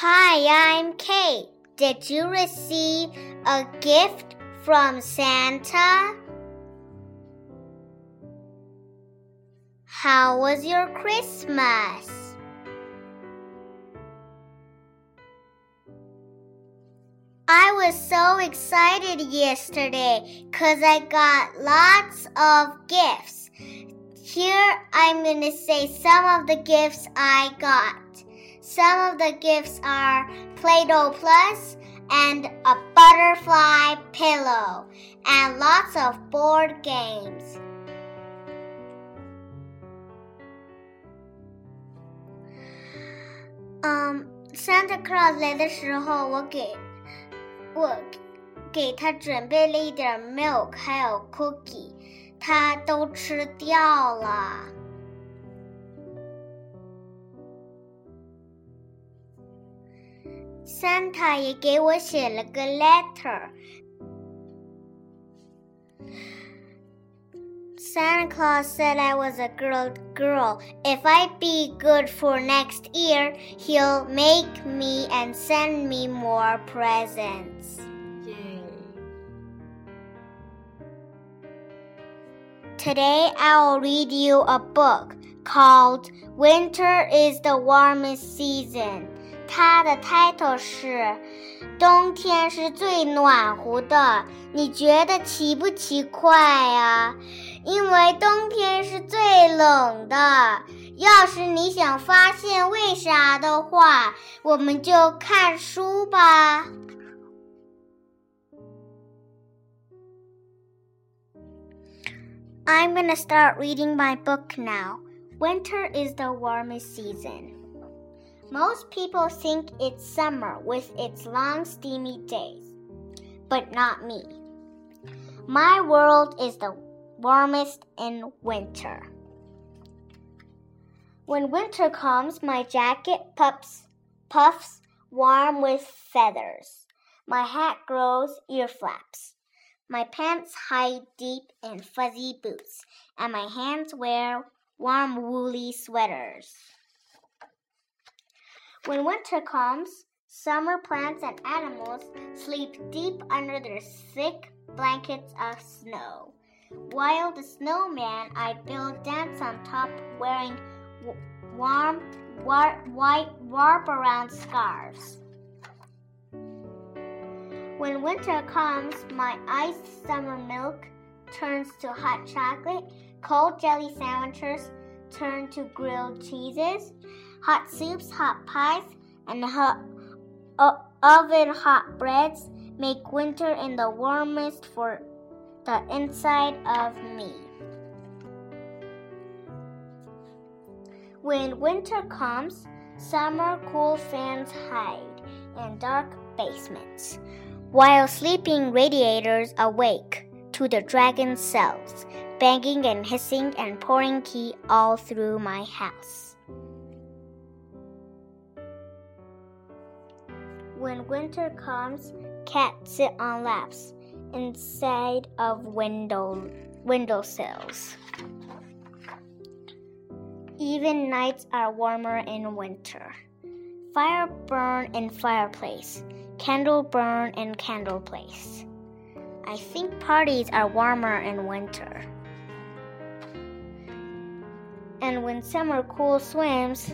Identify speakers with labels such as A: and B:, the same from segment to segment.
A: Hi, I'm Kate. Did you receive a gift from Santa? How was your Christmas? I was so excited yesterday because I got lots of gifts. Here I'm going to say some of the gifts I got. Some of the gifts are Play Doh Plus and a butterfly pillow and lots of board games. Um, Santa Claus 来的时候，我给我给他准备了一点 milk，还有 cookie，他都吃掉了。 Santa 也给我写了个 letter。Santa Claus said I was a good girl. If I be good for next year, he'll make me and send me more presents.
B: Yay.
A: Today I'll read you a book called Winter is the Warmest Season. 它的 title 是冬天是最暖和的，你觉得奇不奇怪呀？因为冬天是最冷的。要是你想发现为啥的话，我们就看书吧。I'm gonna start reading my book now. Winter is the warmest season. Most people think it's summer with its long steamy days, but not me. My world is the warmest in winter. When winter comes, my jacket puffs, puffs warm with feathers. My hat grows ear flaps. My pants hide deep in fuzzy boots, and my hands wear warm woolly sweaters. When winter comes, summer plants and animals sleep deep under their thick blankets of snow, while the snowman I build dance on top wearing warm war- white warp around scarves. When winter comes, my iced summer milk turns to hot chocolate, cold jelly sandwiches turn to grilled cheeses, hot soups, hot pies, and hot uh, oven hot breads make winter in the warmest for the inside of me. When winter comes, summer cool fans hide in dark basements, while sleeping radiators awake to the dragon cells, banging and hissing and pouring heat all through my house. When winter comes, cats sit on laps inside of window windowsills. Even nights are warmer in winter. Fire burn in fireplace, candle burn in candle place. I think parties are warmer in winter. And when summer cool swims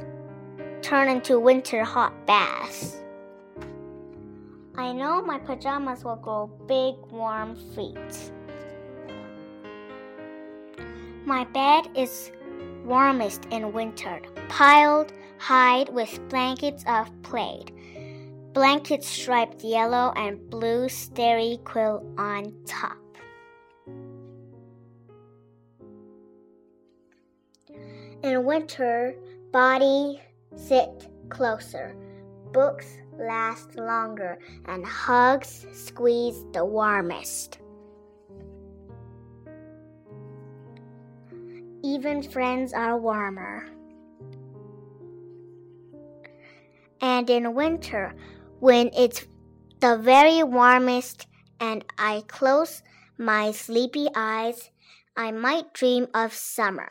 A: turn into winter hot baths. I know my pajamas will grow big, warm feet. My bed is warmest in winter, piled high with blankets of plaid. Blankets striped yellow and blue starry quilt on top. In winter, body sit closer. Books last longer, and hugs squeeze the warmest. Even friends are warmer. And in winter, when it's the very warmest and I close my sleepy eyes, I might dream of summer.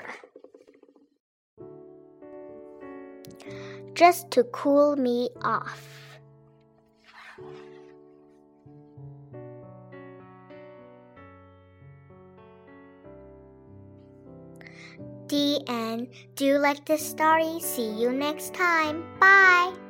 A: just to cool me off. The end. Do you like this story? See you next time. Bye.